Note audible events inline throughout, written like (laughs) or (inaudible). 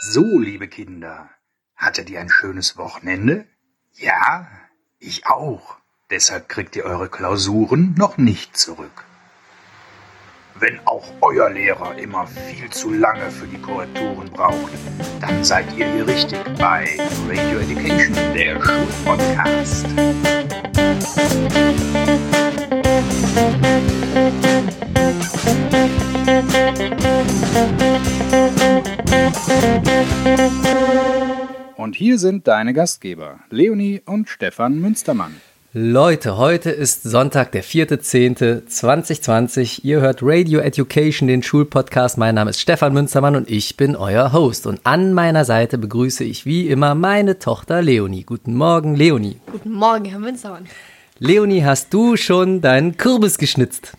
So, liebe Kinder, hattet ihr ein schönes Wochenende? Ja, ich auch. Deshalb kriegt ihr eure Klausuren noch nicht zurück. Wenn auch euer Lehrer immer viel zu lange für die Korrekturen braucht, dann seid ihr hier richtig bei Radio Education, der Schulpodcast. Und hier sind deine Gastgeber, Leonie und Stefan Münstermann. Leute, heute ist Sonntag, der 4.10.2020. Ihr hört Radio Education, den Schulpodcast. Mein Name ist Stefan Münstermann und ich bin euer Host. Und an meiner Seite begrüße ich wie immer meine Tochter Leonie. Guten Morgen, Leonie. Guten Morgen, Herr Münstermann. Leonie, hast du schon deinen Kürbis geschnitzt?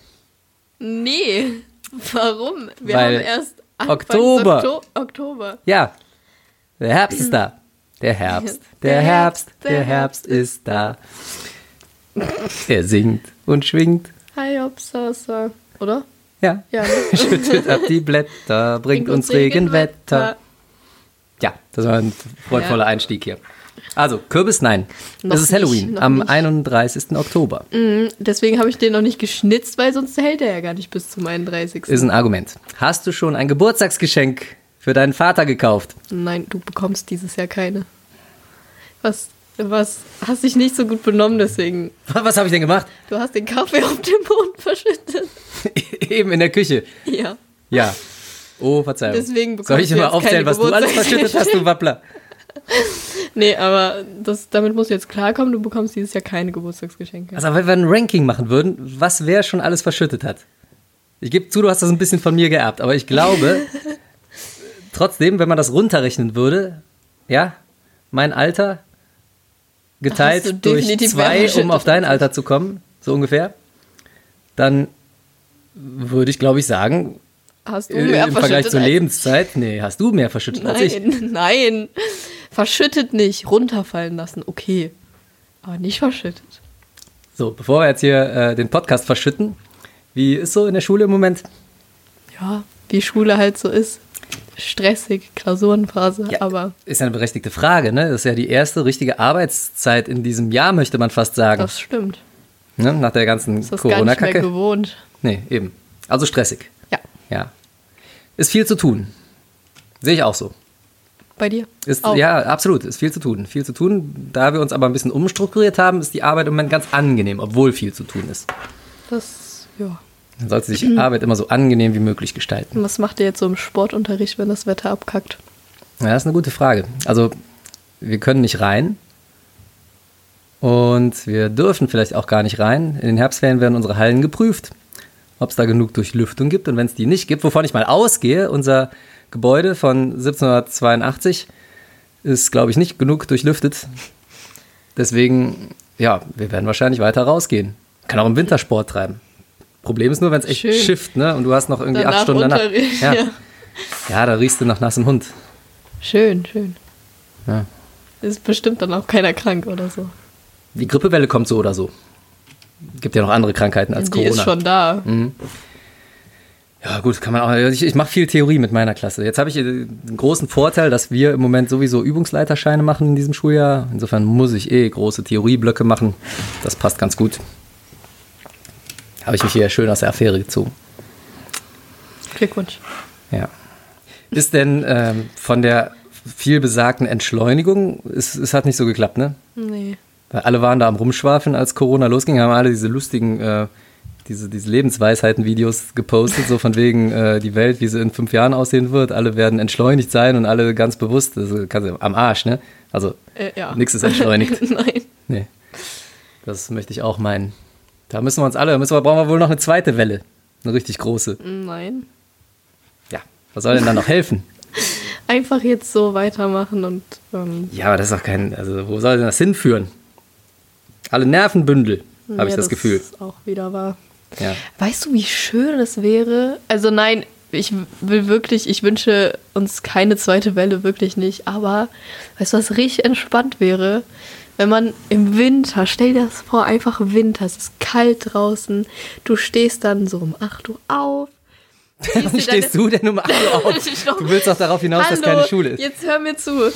Nee, warum? Wir Weil haben erst Anfang Oktober. Okto Oktober. Ja, der Herbst ist da. Der Herbst, (laughs) der Herbst, der Herbst ist da. Er singt und schwingt. Hi, Obsasa. Oder? Ja, Ja, ne? (laughs) schüttet ab die Blätter, bringt uns Regenwetter. Ja, das war ein freudvoller Ja. Einstieg hier. Also, Kürbis, nein. Noch es ist nicht, Halloween am nicht. 31. Oktober. Mhm, Deswegen habe ich den noch nicht geschnitzt, weil sonst hält er ja gar nicht bis zum 31. Ist ein Argument. Hast du schon ein Geburtstagsgeschenk für deinen Vater gekauft? Nein, du bekommst dieses Jahr keine. Was, was, hast dich nicht so gut benommen, deswegen. Was habe ich denn gemacht? Du hast den Kaffee auf dem Boden verschüttet. (laughs) Eben in der Küche. Ja. Ja. Oh, Verzeihung. Deswegen bekommst Soll ich jetzt aufzählen, was du alles verschüttet hast, du. Wappler? (laughs) Nee, aber das, damit musst du jetzt klarkommen, du bekommst dieses Jahr keine Geburtstagsgeschenke. Also, wenn wir ein Ranking machen würden, was wer schon alles verschüttet hat. Ich gebe zu, du hast das ein bisschen von mir geerbt, aber ich glaube, (laughs) trotzdem, wenn man das runterrechnen würde, ja, mein Alter geteilt durch zwei, um auf dein. Alter zu kommen, so ungefähr, dann würde ich, glaube ich, sagen, Hast du äh, mehr im Vergleich verschüttet zur Lebenszeit, nee, hast du mehr verschüttet als ich. Nein, (laughs) nein. Verschüttet nicht, runterfallen lassen, okay. Aber nicht verschüttet. So, bevor wir jetzt hier äh, den Podcast verschütten, wie ist so in der Schule im Moment? Ja, wie Schule halt so ist. Stressig, Klausurenphase, aber Ist ja eine berechtigte Frage, ne? Das ist ja die erste richtige Arbeitszeit in diesem Jahr, möchte man fast sagen. das stimmt. Ne? Nach der ganzen Das ist gar nicht mehr Corona-Kacke. gewohnt. Nee, eben. Also stressig. Ja. Ist viel zu tun. Sehe ich auch so. bei dir? Ist, Auch. Ja, absolut. Ist viel zu tun. Viel zu tun. Da wir uns aber ein bisschen umstrukturiert haben, ist die Arbeit im Moment ganz angenehm, obwohl viel zu tun ist. Das, ja. Man sollte sich Arbeit immer so angenehm wie möglich gestalten. Und Was macht ihr jetzt so im Sportunterricht, wenn das Wetter abkackt? Ja, das ist eine gute Frage. Also, wir können nicht rein. Und wir dürfen vielleicht auch gar nicht rein. In den Herbstferien werden unsere Hallen geprüft, ob es da genug Durchlüftung gibt. Und wenn es die nicht gibt, wovon ich mal ausgehe, unser Gebäude von 1782 ist, glaube ich, nicht genug durchlüftet. Deswegen, ja, wir werden wahrscheinlich weiter rausgehen. Kann auch im Wintersport treiben. Problem ist nur, wenn es echt Schön. schifft, ne? Und du hast noch irgendwie Danach acht Stunden danach. (laughs) Ja. ja. ja, da riechst du nach nassem Hund. Schön, schön. Ja. Ist bestimmt dann auch keiner krank oder so. Die Grippewelle kommt so oder so. Gibt ja noch andere Krankheiten als Die Corona. ist schon da. ja, gut, kann man auch. Ich, ich mache viel Theorie mit meiner Klasse. Jetzt habe ich äh, den großen Vorteil, dass wir im Moment sowieso Übungsleiterscheine machen in diesem Schuljahr. Insofern muss ich eh große Theorieblöcke machen. Das passt ganz gut. Habe ich mich hier schön aus der Affäre gezogen. Glückwunsch. Ja. Ist denn ähm, von der viel besagten Entschleunigung, es, es hat nicht so geklappt, ne? Nee. Weil alle waren da am Rumschwafeln, als Corona losging, haben alle diese lustigen, äh, diese, diese Lebensweisheiten-Videos gepostet, so von wegen äh, die Welt, wie sie in fünf Jahren aussehen wird. Alle werden entschleunigt sein und alle ganz bewusst, also, am Arsch, ne? Also Äh, ja. nichts ist entschleunigt. (laughs) Nein. Nee. Das möchte ich auch meinen. Da müssen wir uns alle, müssen wir, brauchen wir wohl noch eine zweite Welle. Eine richtig große. Nein. Ja. Was soll denn dann noch helfen? (laughs) Einfach jetzt so weitermachen und ähm, Ja, aber das ist doch kein, also wo soll denn das hinführen? Alle Nervenbündel, habe ich ja, das Gefühl. ist auch wieder wahr. Ja. Weißt du, wie schön es wäre? Also nein, ich will wirklich, ich wünsche uns keine zweite Welle, wirklich nicht. Aber weißt du, was richtig entspannt wäre? Wenn man im Winter, stell dir das vor, einfach Winter, es ist kalt draußen, du stehst dann so um 8 Uhr auf, (laughs) Wann stehst du denn um 8 Uhr auf? (laughs) Du willst doch darauf hinaus, dass Hallo, keine Schule ist. Jetzt hör mir zu.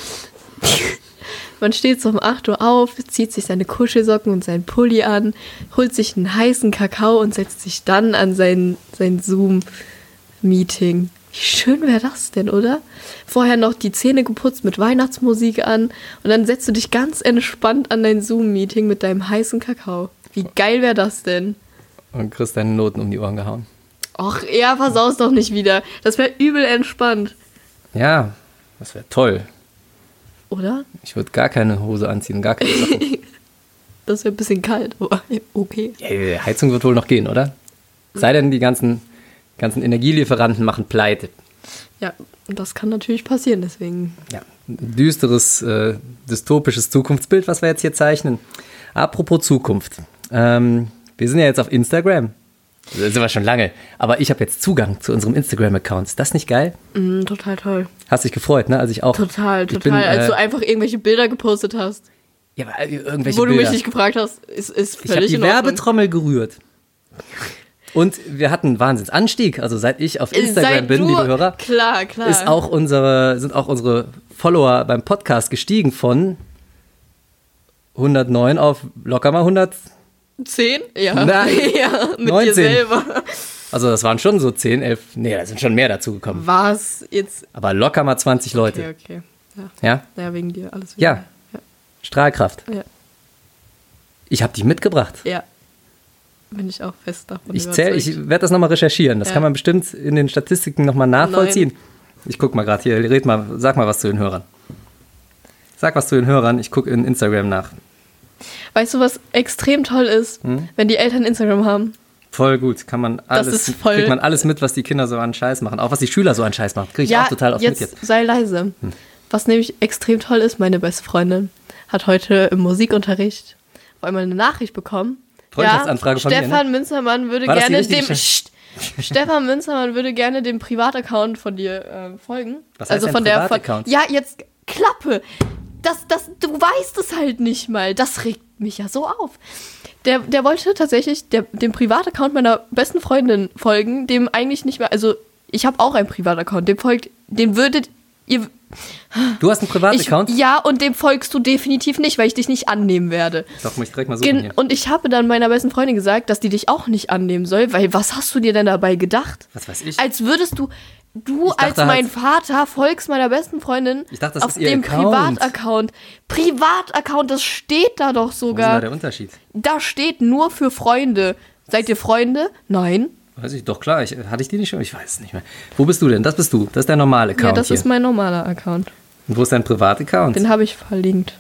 Man steht so um 8 Uhr auf, zieht sich seine Kuschelsocken und seinen Pulli an, holt sich einen heißen Kakao und setzt sich dann an sein, sein Zoom-Meeting. Wie schön wäre das denn, oder? Vorher noch die Zähne geputzt mit Weihnachtsmusik an und dann setzt du dich ganz entspannt an dein Zoom-Meeting mit deinem heißen Kakao. Wie geil wäre das denn? Und kriegst deine Noten um die Ohren gehauen. Och, ja, versaus doch nicht wieder. Das wäre übel entspannt, Ja, das wäre toll. Oder? Ich würde gar keine Hose anziehen, gar keine Socken. (laughs) Das wäre ein bisschen kalt, aber (laughs) okay. Die Heizung wird wohl noch gehen, oder? Sei denn, die ganzen, ganzen Energielieferanten machen pleite. Ja, und das kann natürlich passieren, deswegen. Ja, ein düsteres, äh, dystopisches Zukunftsbild, was wir jetzt hier zeichnen. Apropos Zukunft. Ähm, wir sind ja jetzt auf Instagram. Da sind wir schon lange. Aber ich habe jetzt Zugang zu unserem Instagram-Account. Ist das nicht geil? Mm, total toll. Hast dich gefreut, ne? Also ich auch. Total, total. bin, Als äh, du einfach irgendwelche Bilder gepostet hast, ja, aber irgendwelche wo du Bilder. mich nicht gefragt hast, ist, ist Ich habe völlig die. Werbetrommel gerührt. Und wir hatten einen Wahnsinnsanstieg. Also seit ich auf Instagram Seit bin, du, liebe Hörer, Klar, klar. ist auch unsere, sind auch unsere Follower beim Podcast gestiegen von 109 auf locker mal 100. 10? Ja. Nein. (laughs) ja, mit 19. dir selber. Also das waren schon so 10, 11, nee, da sind schon mehr dazu gekommen. Was? Jetzt. Aber locker mal 20 Leute. Okay, okay. Ja. Ja, ja, wegen dir, alles wegen Ja. dir. Strahlkraft. Ja. Ich habe die mitgebracht. Ja. ja. Bin ich auch fest davon Ich zähl, überzeugt. ich werde das nochmal recherchieren. Das Ja. kann man bestimmt in den Statistiken nochmal nachvollziehen. Ich guck mal gerade hier, red mal, sag mal was zu den Hörern. Sag was zu den Hörern, ich gucke in Instagram nach. Weißt du, was extrem toll ist, Hm? wenn die Eltern Instagram haben? Voll gut, kann man alles, kriegt man alles mit, was die Kinder so an Scheiß machen. Auch was die Schüler so an Scheiß machen. Kriege ich auch total oft jetzt, mit jetzt. Hm. sei leise. Was nämlich extrem toll ist, meine beste Freundin hat heute im Musikunterricht auf einmal eine Nachricht bekommen. Freundschaftsanfrage von mir, ne? Stefan Münzermann würde War gerne dem Sch-. Stefan Münzermann würde gerne dem Privataccount von dir äh, folgen. Was heißt also von der von, Privataccount? Ja, jetzt Klappe. Das, das, du weißt es halt nicht mal. Das regt mich ja so auf. Der, der wollte tatsächlich der, dem Privataccount meiner besten Freundin folgen, dem eigentlich nicht mehr. Also, ich habe auch einen Privataccount, dem folgt, den würdet ihr. Du hast einen Ich, Privataccount? ja, und dem folgst du definitiv nicht, weil ich dich nicht annehmen werde. Doch, muss ich direkt mal suchen Gen und ich habe dann meiner besten Freundin gesagt, dass die dich auch nicht annehmen soll, weil was hast du dir denn dabei gedacht? Was weiß ich? Als würdest du, du dachte als mein halt- Vater folgst meiner besten Freundin Ich dachte, das auf ist dem Account. Privataccount. Privataccount, das steht da doch Wo ist denn da sogar. der Unterschied? Da steht nur für Freunde. Seid ihr Freunde? Nein. Weiß ich, doch klar. Ich, hatte ich die nicht schon? Ich weiß es nicht mehr. Wo bist du denn? Das bist du. Das ist der normale Account ja, das hier. ist mein normaler Account. Und wo ist dein Privataccount? Den habe ich verlinkt.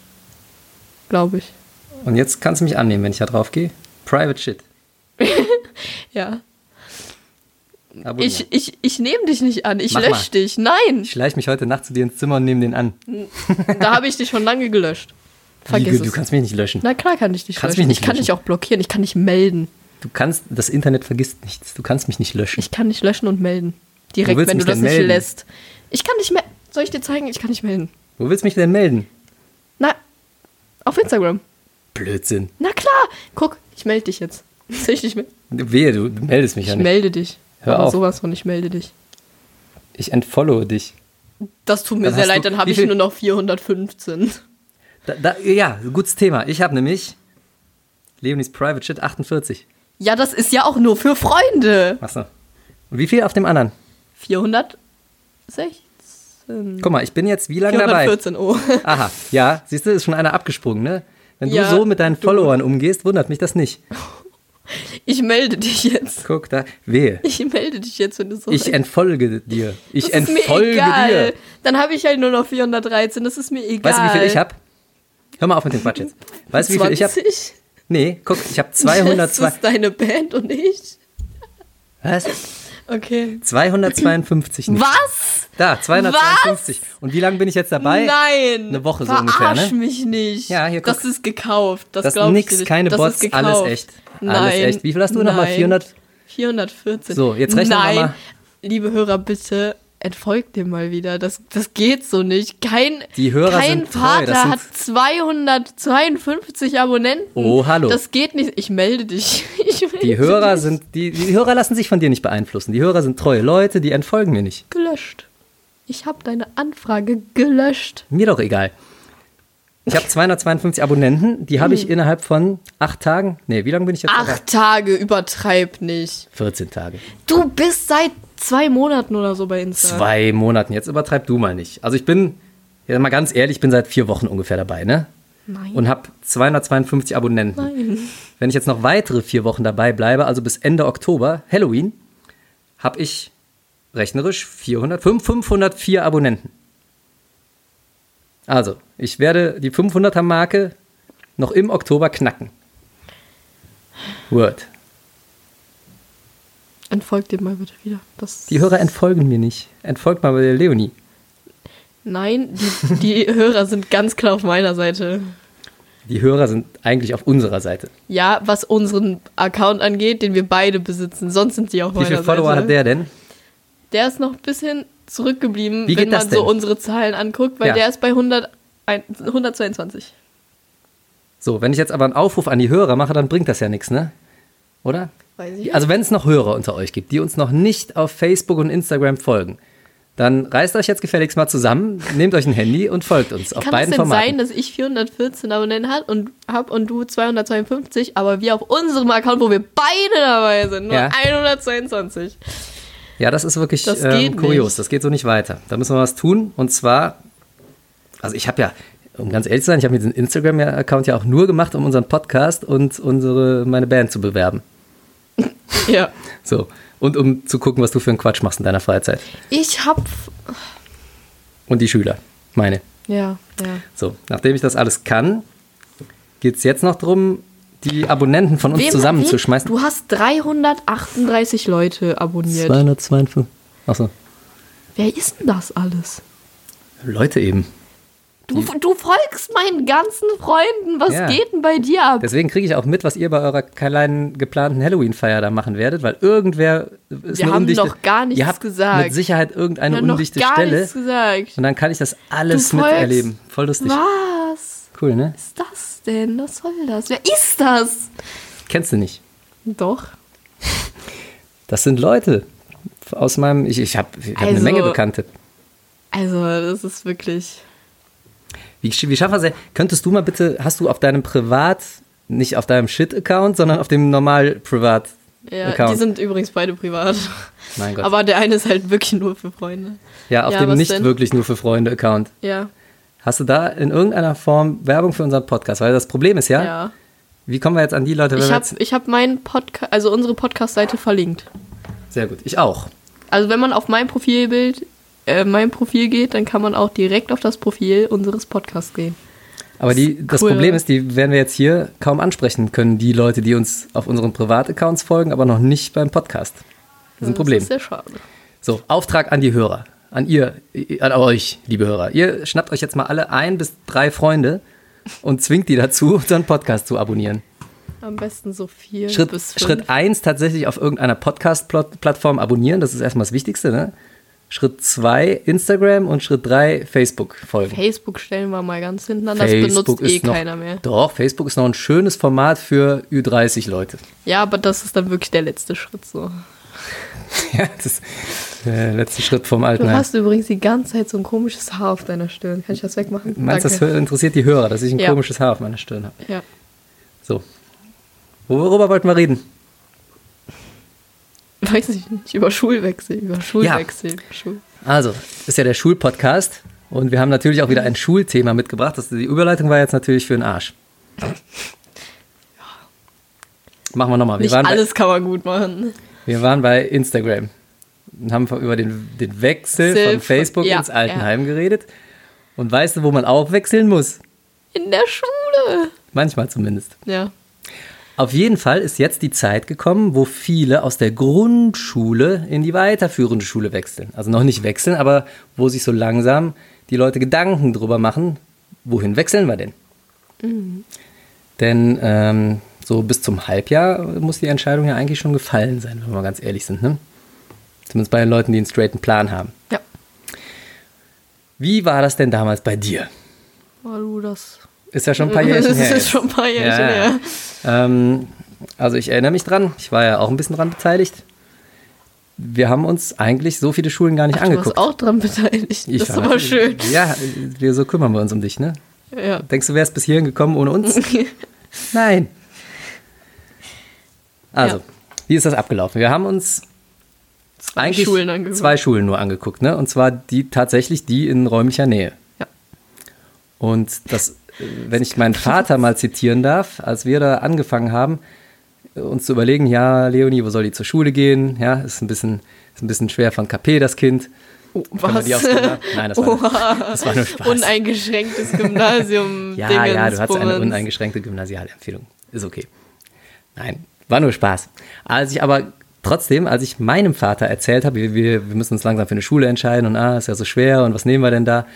Glaube ich. Und jetzt kannst du mich annehmen, wenn ich da drauf gehe. Private Shit. (laughs) Ja. Ich, ich, ich nehme dich nicht an. Ich Mach lösche mal. dich. Nein. Ich schleiche mich heute Nacht zu dir ins Zimmer und nehme den an. Da habe ich dich schon lange gelöscht. (laughs) Wie, Vergiss du es. kannst mich nicht löschen. Na klar kann ich dich Kannst löschen. mich nicht ich kann löschen. dich auch blockieren. Ich kann dich melden. Du kannst, das Internet vergisst nichts. Du kannst mich nicht löschen. Ich kann dich löschen und melden. Direkt, wenn du das nicht melden? lässt. Ich kann dich melden. Soll ich dir zeigen? Ich kann dich melden. Wo willst du mich denn melden? Na, auf Instagram. Blödsinn. Na klar. Guck, ich melde dich jetzt. (laughs) Soll ich dich melden? Wehe, du, du meldest mich ja Ich nicht. melde dich. Hör Aber auf. sowas von, ich melde dich. Ich entfollowe dich. Das tut mir Dann sehr leid, dann habe ich nur noch 415. Da, da, ja, gutes Thema. Ich habe nämlich Leonis Private Shit 48. Ja, das ist ja auch nur für Freunde. Achso. Und wie viel auf dem anderen? 416. Guck mal, ich bin jetzt wie lange dabei? 414, oh. (laughs) Aha, ja, siehst du, ist schon einer abgesprungen, ne? Wenn Ja, du so mit deinen du. Followern umgehst, wundert mich das nicht. (laughs) Ich melde dich jetzt. Guck da, wehe. Ich melde dich jetzt, wenn du so Ich entfolge dir. Ich Das ist mir entfolge egal. dir. Dann habe ich halt nur noch 413, das ist mir egal. Weißt du, wie viel ich habe? Hör mal auf mit dem Quatsch jetzt. Weißt du, wie viel ich habe? 20? Nee, guck, ich habe (laughs) Das 202. ist deine Band und ich. Was? Okay. 252 nicht. Was? Da, 252. Und wie lange bin ich jetzt dabei? Nein. Eine Woche so ungefähr, ne? mich nicht. Ja, hier, guck. Das ist gekauft. Das, Das nix, keine das Bots, alles echt. Nein. Alles echt. Wie viel hast du nochmal? Nein. 400? 414. So, jetzt rechnen wir Nein. mal. Liebe Hörer, bitte. Entfolgt dem mal wieder. Das, das geht so nicht. Kein, kein Vater hat 252 Abonnenten. Oh, hallo. Das geht nicht. Ich melde dich. (laughs) Ich Die Hörer dich. sind, die, die Hörer lassen sich von dir nicht beeinflussen. Die Hörer sind treue Leute, die entfolgen mir nicht. gelöscht. Ich habe deine Anfrage gelöscht. Mir doch egal. Ich habe 252 Abonnenten, die habe ich innerhalb von acht Tagen. Nee, wie lange bin ich jetzt? dabei? Acht Tage, übertreib nicht. 14 Tage. Du bist seit zwei Monaten oder so bei Insta. Zwei Monaten. Jetzt übertreib du mal nicht. Also ich bin, ja mal ganz ehrlich, ich bin seit vier Wochen ungefähr dabei, ne? Nein. Und habe 252 Abonnenten. Nein. (laughs) Wenn ich jetzt noch weitere vier Wochen dabei bleibe, also bis Ende Oktober, Halloween, habe ich rechnerisch 400, 5, 504 Abonnenten. Also, ich werde die 500er Marke noch im Oktober knacken. Word. Entfolgt dem mal bitte wieder. Das Die Hörer entfolgen mir nicht. Entfolgt mal bei der Leonie. Nein, die, die (laughs) Hörer sind ganz klar auf meiner Seite. Die Hörer sind eigentlich auf unserer Seite. Ja, was unseren Account angeht, den wir beide besitzen. Sonst sind die auf Wie meiner viele Follower Seite. hat der denn? Der ist noch ein bisschen zurückgeblieben, Wie wenn man so unsere Zahlen anguckt, weil Ja. der ist bei 100, ein- 122. So, wenn ich jetzt aber einen Aufruf an die Hörer mache, dann bringt das ja nichts, ne? Oder? Also wenn es noch Hörer unter euch gibt, die uns noch nicht auf Facebook und Instagram folgen, dann reißt euch jetzt gefälligst mal zusammen, nehmt euch ein Handy und folgt uns auf Kann es beiden denn Formaten. sein, dass ich 414 Abonnenten hat und hab und du 252, aber wir auf unserem Account, wo wir beide dabei sind, nur Ja. 122. ja, das ist wirklich Das ähm, kurios. nicht. Das geht so nicht weiter. Da müssen wir was tun. Und zwar, also ich habe ja, um ganz ehrlich zu sein, ich habe mir diesen Instagram-Account ja auch nur gemacht, um unseren Podcast und unsere meine Band zu bewerben. Ja. So. Und um zu gucken, was du für einen Quatsch machst in deiner Freizeit. Ich hab. Und die Schüler, meine. Ja, ja. So, nachdem ich das alles kann, geht es jetzt noch darum, die Abonnenten von uns Wem- zusammenzuschmeißen. wem- Du hast 338 Leute abonniert. 252. Achso, Wer ist denn das alles? Leute eben. Du, du folgst meinen ganzen Freunden. Was Ja. geht denn bei dir ab? Deswegen kriege ich auch mit, was ihr bei eurer kleinen geplanten Halloween-Feier da machen werdet, weil irgendwer ist Wir eine haben undichte, noch gar nichts ihr habt gesagt. mit Sicherheit irgendeine Ich hab noch undichte gar Stelle nichts gesagt. und dann kann ich das alles miterleben. Voll lustig. Was Cool, ne? ist das denn? Was soll das? Wer ist das? Kennst du nicht? Doch. Das sind Leute aus meinem, ich, ich habe ich hab eine Also- Menge Bekannte. Also, das ist wirklich. Wie, wie schaffen wir es? Könntest du mal bitte, hast du auf deinem Privat, nicht auf deinem Shit-Account, sondern auf dem normal Privat Ja, Account? die sind übrigens beide privat. mein Gott. Aber der eine ist halt wirklich nur für Freunde. ja, auf ja, dem nicht denn? wirklich nur für Freunde Account. Ja. Hast du da in irgendeiner Form Werbung für unseren Podcast? Weil das Problem ist ja, Ja. wie kommen wir jetzt an die Leute? Ich habe hab meinen Podcast, also unsere Podcast-Seite verlinkt. sehr gut, ich auch. Also wenn man auf mein Profilbild, äh, mein Profil geht, dann kann man auch direkt auf das Profil unseres Podcasts gehen. Aber die, das Cool. Problem ist, die werden wir jetzt hier kaum ansprechen können, die Leute, die uns auf unseren Privataccounts folgen, aber noch nicht beim Podcast. Das ist ein Problem. Das ist sehr schade. So, Auftrag an die Hörer. An ihr, an euch, liebe Hörer. Ihr schnappt euch jetzt mal alle ein bis drei Freunde und zwingt die dazu, unseren Podcast zu abonnieren. Am besten so vier Schritt, bis fünf. Schritt eins tatsächlich auf irgendeiner Podcast-Plattform abonnieren. Das ist erstmal das Wichtigste. Ne? Schritt zwei Instagram und Schritt drei Facebook folgen. Facebook stellen wir mal ganz hinten an, das benutzt eh noch, keiner mehr. Doch, Facebook ist noch ein schönes Format für Ü30 Leute. Ja, aber das ist dann wirklich der letzte Schritt so. (laughs) ja, das ist der letzte Schritt vom Du Altenheim. hast übrigens die ganze Zeit so ein komisches Haar auf deiner Stirn. Kann ich das wegmachen? Meinst du, das interessiert die Hörer, dass ich ein Ja. komisches Haar auf meiner Stirn habe? Ja. So. Worüber wollten wir reden? Weiß ich nicht, über Schulwechsel, über Schulwechsel. Schul Also, ist ja der Schulpodcast und wir haben natürlich auch wieder ein Schulthema mitgebracht. Das, die Überleitung war jetzt natürlich für den Arsch. Machen wir nochmal. Wir, Nicht waren bei- alles kann man gut machen. wir waren bei Instagram und haben über den, den Wechsel Sil- von Facebook ja, ins Altenheim geredet. Und weißt du, wo man auch wechseln muss? In der Schule. Manchmal zumindest. Ja. Auf jeden Fall ist jetzt die Zeit gekommen, wo viele aus der Grundschule in die weiterführende Schule wechseln. Also noch nicht wechseln, aber wo sich so langsam die Leute Gedanken drüber machen, wohin wechseln wir denn? Denn ähm, so bis zum Halbjahr muss die Entscheidung ja eigentlich schon gefallen sein, wenn wir mal ganz ehrlich sind. Ne? Zumindest bei den Leuten, die einen straighten Plan haben. Ja. Wie war das denn damals bei dir? Oh, du, das. Ist ja schon ein paar (laughs) Jährchen das her. ist schon ein paar Jährchen Ja, her. Ähm, also ich erinnere mich dran, ich war ja auch ein bisschen dran beteiligt. Wir haben uns eigentlich so viele Schulen gar nicht Ach, du warst angeguckt. auch dran beteiligt. Ich das ist aber schön. Ja, wir so kümmern wir uns um dich, ne? Ja. Denkst du, wärst bis hierhin gekommen ohne uns? (laughs) Nein. Also, Ja. wie ist das abgelaufen? Wir haben uns Zwei eigentlich Schulen angeguckt. zwei Schulen nur angeguckt, ne? Und zwar die tatsächlich die in räumlicher Nähe. Ja. Und das, wenn ich meinen Vater mal zitieren darf, als wir da angefangen haben, äh, uns zu überlegen, ja, Leonie, wo soll die zur Schule gehen? Ja, ist ein bisschen, ist ein bisschen schwer von KP, das Kind. Oh, was? Nein, das war, Oha. das war nur Spaß. Uneingeschränktes Gymnasium. (laughs) Ja, ja, du hast eine uneingeschränkte Gymnasialempfehlung. Ist okay. Nein, war nur Spaß. Als ich aber trotzdem, als ich meinem Vater erzählt habe, wir, wir, wir müssen uns langsam für eine Schule entscheiden und ah, ist ja so schwer und was nehmen wir denn da?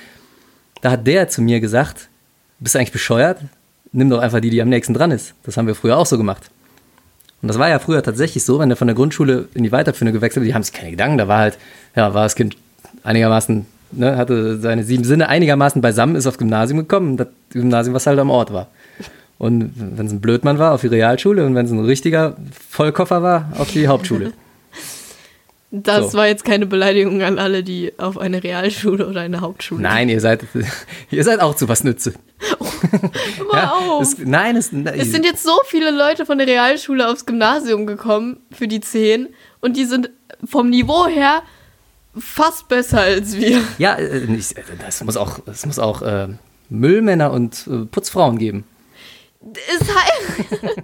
Da hat der zu mir gesagt, bist du eigentlich bescheuert? Nimm doch einfach die, die am nächsten dran ist. Das haben wir früher auch so gemacht. Und das war ja früher tatsächlich so, wenn der von der Grundschule in die Weiterführung gewechselt ist, die haben sich keine Gedanken, da war halt, ja, war das Kind einigermaßen, ne, hatte seine sieben Sinne einigermaßen beisammen, ist aufs Gymnasium gekommen, das Gymnasium, was halt am Ort war. Und wenn es ein Blödmann war, auf die Realschule und wenn es ein richtiger Vollkoffer war, auf die Hauptschule. Das So. war jetzt keine Beleidigung an alle, die auf eine Realschule oder eine Hauptschule. Nein, ihr seid, (laughs) ihr seid auch zu was Nütze. (laughs) Hör auf. es, nein, es, Es sind jetzt so viele Leute von der Realschule aufs Gymnasium gekommen für die 10 und die sind vom Niveau her fast besser als wir. ja, äh, nicht, das muss auch, es muss auch äh, Müllmänner und äh, Putzfrauen geben. Ist halt (laughs)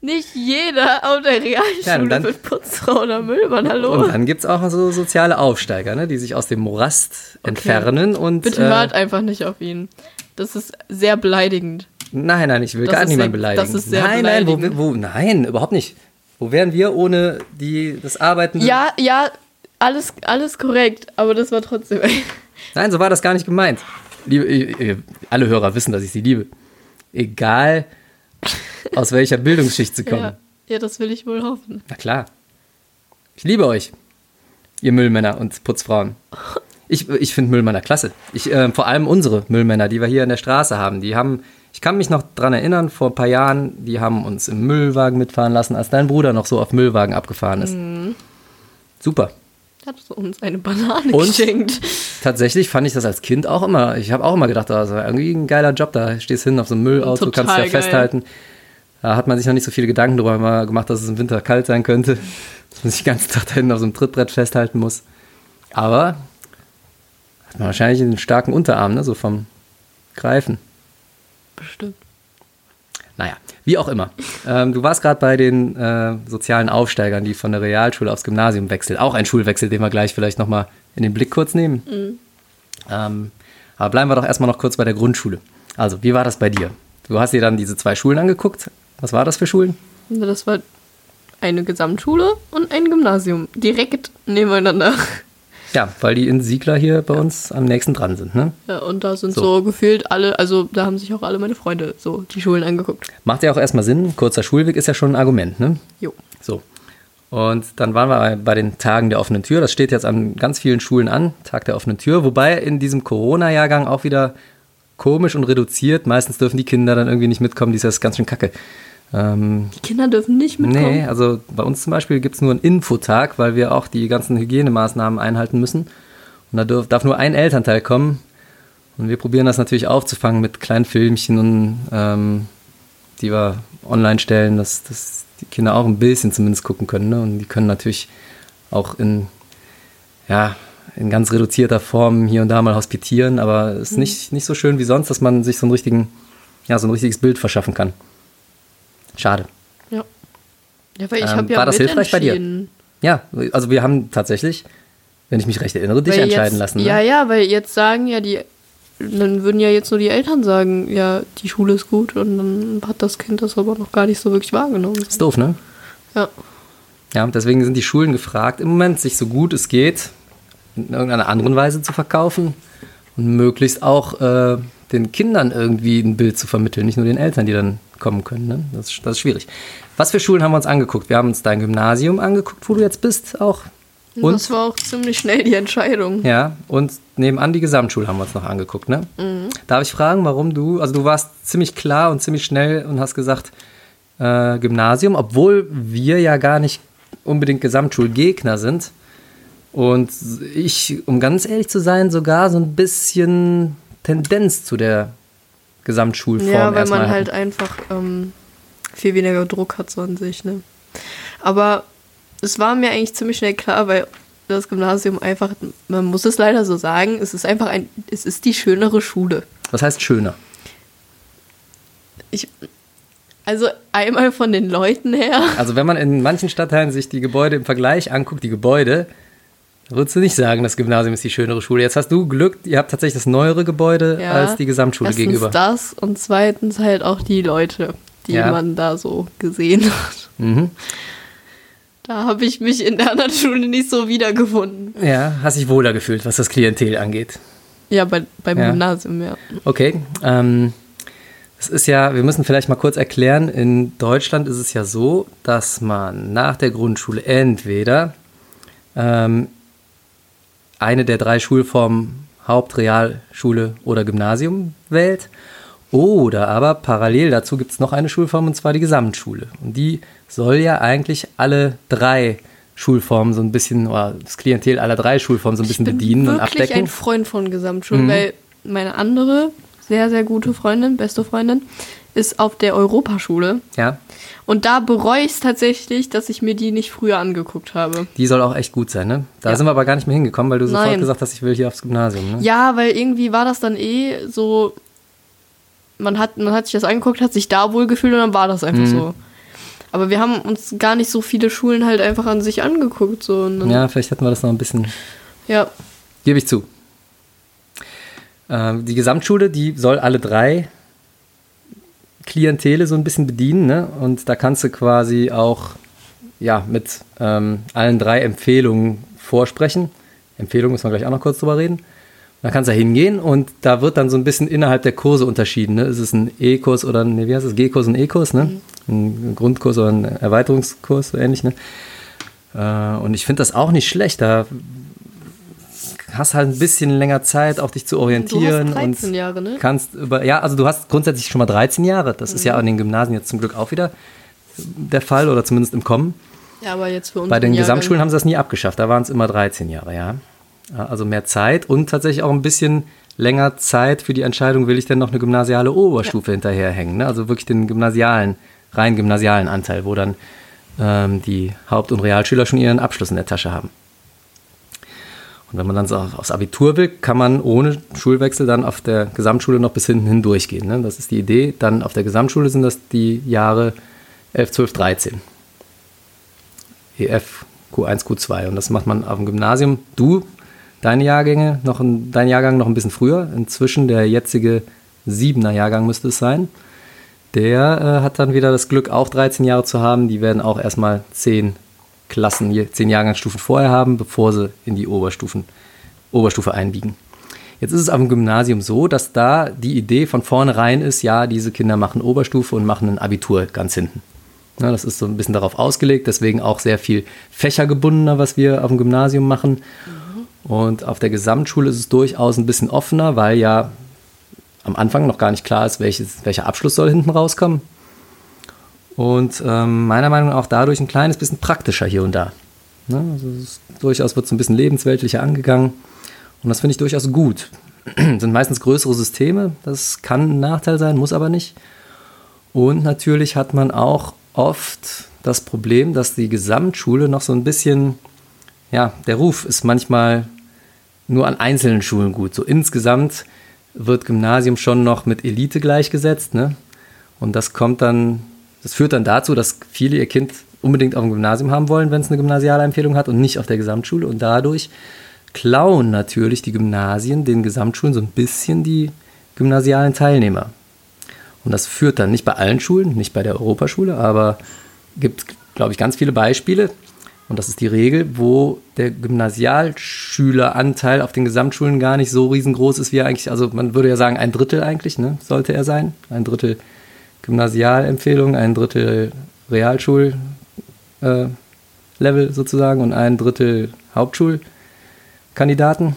nicht jeder auf der Ja, Realschule und dann- wird Putzfrau oder Müllmann, hallo? Und dann gibt es auch so soziale Aufsteiger, ne, die sich aus dem Morast entfernen und. Bitte äh, hört einfach nicht auf ihn. Das ist sehr beleidigend. Nein, nein, ich will Das gar niemanden beleidigen. das ist sehr nein, nein, wo, beleidigend. wo, nein, überhaupt nicht. Wo wären wir ohne die, das Arbeiten? Ja, ja, alles, alles korrekt, aber das war trotzdem. Nein, so war das gar nicht gemeint. Liebe, alle Hörer wissen, dass ich sie liebe. Egal, (laughs) aus welcher Bildungsschicht sie kommen. ja, ja, das will ich wohl hoffen. Na klar. Ich liebe euch, ihr Müllmänner und Putzfrauen. Ich, ich finde Müllmänner klasse. Ich, äh, vor allem unsere Müllmänner, die wir hier in der Straße haben, die haben, ich kann mich noch dran erinnern, vor ein paar Jahren, die haben uns im Müllwagen mitfahren lassen, als dein Bruder noch so auf Müllwagen abgefahren ist. Super. Hat uns eine Banane Und? geschenkt. Tatsächlich fand ich das als Kind auch immer, ich habe auch immer gedacht, das war irgendwie ein geiler Job, da stehst du hin auf so einem Müllauto, Total kannst ja festhalten. Da hat man sich noch nicht so viele Gedanken darüber gemacht, dass es im Winter kalt sein könnte, (laughs) dass man sich den ganzen Tag da hinten auf so einem Trittbrett festhalten muss. Aber hat man wahrscheinlich einen starken Unterarm, ne, so vom Greifen. Bestimmt. Naja, wie auch immer. Ähm, du warst gerade bei den äh, sozialen Aufsteigern, die von der Realschule aufs Gymnasium wechseln. Auch ein Schulwechsel, den wir gleich vielleicht nochmal in den Blick kurz nehmen. Ähm, aber bleiben wir doch erstmal noch kurz bei der Grundschule. Also, wie war das bei dir? Du hast dir dann diese zwei Schulen angeguckt. Was war das für Schulen? Das war eine Gesamtschule und ein Gymnasium. Direkt nebeneinander. Ja, weil die in Siegler hier bei uns am nächsten dran sind. Ne? Ja, und da sind So. so. gefühlt alle, also da haben sich auch alle meine Freunde so die Schulen angeguckt. Macht ja auch erstmal Sinn. Kurzer Schulweg ist ja schon ein Argument. Ne? Jo. So. Und dann waren wir bei den Tagen der offenen Tür. Das steht jetzt an ganz vielen Schulen an, Tag der offenen Tür. Wobei in diesem Corona-Jahrgang auch wieder komisch und reduziert. Meistens dürfen die Kinder dann irgendwie nicht mitkommen. Die ist das ganz schön kacke. Ähm, Die Kinder dürfen nicht mitkommen. nee, also bei uns zum Beispiel gibt es nur einen Infotag, weil wir auch die ganzen Hygienemaßnahmen einhalten müssen. Und da dürf, darf nur ein Elternteil kommen. Und wir probieren das natürlich aufzufangen mit kleinen Filmchen und ähm, die wir online stellen, dass, dass die Kinder auch ein bisschen zumindest gucken können. Ne? Und die können natürlich auch in, ja, in ganz reduzierter Form hier und da mal hospitieren, aber es ist nicht, nicht so schön wie sonst, dass man sich so, einen richtigen, ja, so ein richtiges Bild verschaffen kann. Schade. Ja. Ja, weil ich Ähm, habe ja war das hilfreich bei dir? Ja, also wir haben tatsächlich, wenn ich mich recht erinnere, dich Weil entscheiden jetzt, lassen. Ne? Ja, ja, weil jetzt sagen ja die, dann würden ja jetzt nur die Eltern sagen, ja, die Schule ist gut und dann hat das Kind das aber noch gar nicht so wirklich wahrgenommen. Ist doof, ne? Ja. Ja, deswegen sind die Schulen gefragt, im Moment sich so gut es geht, in irgendeiner anderen Weise zu verkaufen und möglichst auch äh, den Kindern irgendwie ein Bild zu vermitteln, nicht nur den Eltern, die dann kommen können. Ne? Das, ist- das ist schwierig. Was für Schulen haben wir uns angeguckt? Wir haben uns dein Gymnasium angeguckt, wo du jetzt bist, auch. Und das war auch ziemlich schnell die Entscheidung. Ja, und nebenan die Gesamtschule haben wir uns noch angeguckt, ne? Mhm. Darf ich fragen, warum du, also du warst ziemlich klar und ziemlich schnell und hast gesagt äh, Gymnasium, obwohl wir ja gar nicht unbedingt Gesamtschulgegner sind. Und ich, um ganz ehrlich zu sein, sogar so ein bisschen Tendenz zu der Gesamtschulform Ja, weil man halt einfach ähm, viel weniger Druck hat so an sich, ne? Aber es war mir eigentlich ziemlich schnell klar, weil das Gymnasium einfach, man muss es leider so sagen, es ist einfach ein, es ist die schönere Schule. Was heißt schöner? Ich, also einmal von den Leuten her. Also wenn man in manchen Stadtteilen sich die Gebäude im Vergleich anguckt, die Gebäude, würdest du nicht sagen, das Gymnasium ist die schönere Schule. Jetzt hast du Glück, ihr habt tatsächlich das neuere Gebäude ja, als die Gesamtschule erstens gegenüber. das und zweitens halt auch die Leute, die ja. man da so gesehen hat. Mhm. Da habe ich mich in der anderen Schule nicht so wiedergefunden. Ja, hast dich wohler gefühlt, was das Klientel angeht. Ja, bei, beim ja. Gymnasium, ja. Okay. Ähm, es ist ja, wir müssen vielleicht mal kurz erklären, in Deutschland ist es ja so, dass man nach der Grundschule entweder ähm, eine der drei Schulformen Haupt-, Realschule oder Gymnasium wählt oder aber parallel dazu gibt es noch eine Schulform und zwar die Gesamtschule. Und die soll ja eigentlich alle drei Schulformen so ein bisschen, oder das Klientel aller drei Schulformen so ein bisschen bedienen und abdecken. Ich bin wirklich ein Freund von Gesamtschulen, mhm. weil meine andere sehr, sehr gute Freundin, beste Freundin, ist auf der Europaschule. Ja. Und da bereue ich es tatsächlich, dass ich mir die nicht früher angeguckt habe. Die soll auch echt gut sein, ne? Da ja. sind wir aber gar nicht mehr hingekommen, weil du Nein. sofort gesagt hast, ich will hier aufs Gymnasium, ne? Ja, weil irgendwie war das dann eh so, man hat, man hat sich das angeguckt, hat sich da wohl gefühlt und dann war das einfach mhm. so. Aber wir haben uns gar nicht so viele Schulen halt einfach an sich angeguckt. So, ja, vielleicht hätten wir das noch ein bisschen. Ja. Gebe ich zu. Ähm, die Gesamtschule, die soll alle drei Klientele so ein bisschen bedienen. Ne? Und da kannst du quasi auch ja, mit ähm, allen drei Empfehlungen vorsprechen. Empfehlungen müssen wir gleich auch noch kurz drüber reden. Da kannst du da hingehen und da wird dann so ein bisschen innerhalb der Kurse unterschieden. Ne? Ist es ein E-Kurs oder ein, wie heißt es, G-Kurs und E-Kurs, ne? Mhm. Ein Grundkurs oder ein Erweiterungskurs, so ähnlich, ne? Äh, und ich finde das auch nicht schlecht. Da hast halt ein bisschen länger Zeit, auch dich zu orientieren. Du hast 13 Jahre, ne? Kannst über, ja, also du hast grundsätzlich schon mal 13 Jahre. Das mhm. ist ja mhm. an den Gymnasien jetzt zum Glück auch wieder der Fall oder zumindest im Kommen. Ja, aber jetzt für uns. Bei den Gesamtschulen haben sie das nie abgeschafft. Da waren es immer 13 Jahre, ja. Also mehr Zeit und tatsächlich auch ein bisschen länger Zeit für die Entscheidung, will ich denn noch eine gymnasiale Oberstufe ja. hinterherhängen. Ne? Also wirklich den gymnasialen, rein gymnasialen Anteil, wo dann ähm, die Haupt- und Realschüler schon ihren Abschluss in der Tasche haben. Und wenn man dann so aufs Abitur will, kann man ohne Schulwechsel dann auf der Gesamtschule noch bis hinten hindurchgehen. Ne? Das ist die Idee. Dann auf der Gesamtschule sind das die Jahre 11, 12, 13. EF, Q1, Q2. Und das macht man auf dem Gymnasium. Du deine Jahrgänge, noch ein, dein Jahrgang noch ein bisschen früher. Inzwischen der jetzige siebener Jahrgang müsste es sein. Der äh, hat dann wieder das Glück, auch 13 Jahre zu haben. Die werden auch erstmal 10 Klassen, 10 Jahrgangsstufen vorher haben, bevor sie in die Oberstufen, Oberstufe einbiegen. Jetzt ist es am Gymnasium so, dass da die Idee von vornherein ist, ja, diese Kinder machen Oberstufe und machen ein Abitur ganz hinten. Ja, das ist so ein bisschen darauf ausgelegt, deswegen auch sehr viel fächergebundener, was wir auf dem Gymnasium machen. Und auf der Gesamtschule ist es durchaus ein bisschen offener, weil ja am Anfang noch gar nicht klar ist, welches, welcher Abschluss soll hinten rauskommen. Und ähm, meiner Meinung nach auch dadurch ein kleines bisschen praktischer hier und da. Ne? Also ist, durchaus wird es ein bisschen lebensweltlicher angegangen. Und das finde ich durchaus gut. (clears throat) sind meistens größere Systeme. Das kann ein Nachteil sein, muss aber nicht. Und natürlich hat man auch oft das Problem, dass die Gesamtschule noch so ein bisschen, ja, der Ruf ist manchmal nur an einzelnen Schulen gut. So insgesamt wird Gymnasium schon noch mit Elite gleichgesetzt. Ne? Und das kommt dann, das führt dann dazu, dass viele ihr Kind unbedingt auf dem Gymnasium haben wollen, wenn es eine gymnasiale Empfehlung hat und nicht auf der Gesamtschule. Und dadurch klauen natürlich die Gymnasien den Gesamtschulen so ein bisschen die gymnasialen Teilnehmer. Und das führt dann nicht bei allen Schulen, nicht bei der Europaschule, aber gibt, glaube ich, ganz viele Beispiele, und das ist die Regel, wo der Gymnasialschüleranteil auf den Gesamtschulen gar nicht so riesengroß ist, wie er eigentlich, also man würde ja sagen, ein Drittel eigentlich, ne, sollte er sein. Ein Drittel Gymnasialempfehlung, ein Drittel Realschulempfehlung. Level sozusagen und ein Drittel Hauptschulkandidaten.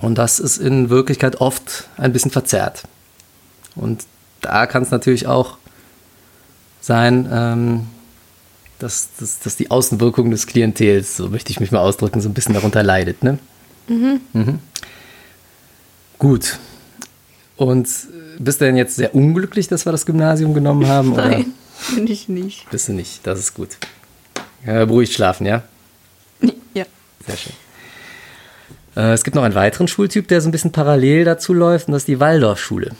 Und das ist in Wirklichkeit oft ein bisschen verzerrt. Und da kann es natürlich auch sein, ähm, dass, dass, dass die Außenwirkung des Klientels, so möchte ich mich mal ausdrücken, so ein bisschen darunter leidet. Ne? Mhm. Mhm. Gut. Und bist du denn jetzt sehr unglücklich, dass wir das Gymnasium genommen haben? Nein, bin ich nicht. Bist du nicht, das ist gut. Ja, beruhigt schlafen, ja? Ja. Sehr schön. Äh, es gibt noch einen weiteren Schultyp, der so ein bisschen parallel dazu läuft, und das ist die Waldorfschule.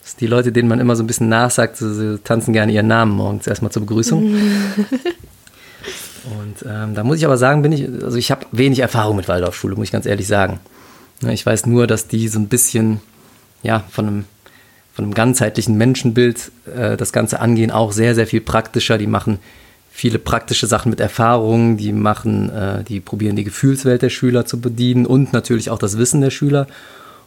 Das sind die Leute, denen man immer so ein bisschen nachsagt, sie, sie tanzen gerne ihren Namen morgens erstmal zur Begrüßung. (laughs) und ähm, da muss ich aber sagen, bin ich, also ich habe wenig Erfahrung mit Waldorfschule, muss ich ganz ehrlich sagen. Ich weiß nur, dass die so ein bisschen, ja, von einem, von einem ganzheitlichen Menschenbild äh, das Ganze angehen, auch sehr, sehr viel praktischer. Die machen viele praktische Sachen mit Erfahrungen, die machen, äh, die probieren die Gefühlswelt der Schüler zu bedienen und natürlich auch das Wissen der Schüler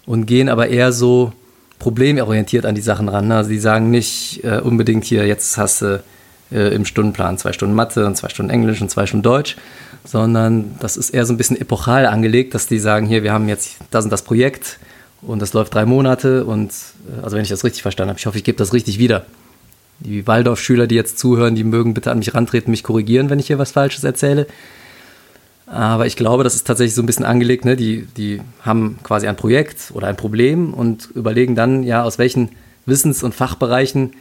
und gehen aber eher so problemorientiert an die Sachen ran. Ne? Also die sagen nicht äh, unbedingt hier, jetzt hast du äh, im Stundenplan zwei Stunden Mathe und zwei Stunden Englisch und zwei Stunden Deutsch, sondern das ist eher so ein bisschen epochal angelegt, dass die sagen, hier, wir haben jetzt das und das Projekt und das läuft drei Monate und äh, also wenn ich das richtig verstanden habe, ich hoffe, ich gebe das richtig wieder. Die Waldorf-Schüler, die jetzt zuhören, die mögen bitte an mich rantreten, mich korrigieren, wenn ich hier was Falsches erzähle. Aber ich glaube, das ist tatsächlich so ein bisschen angelegt. Ne? Die, die haben quasi ein Projekt oder ein Problem und überlegen dann, ja, aus welchen Wissens- und Fachbereichen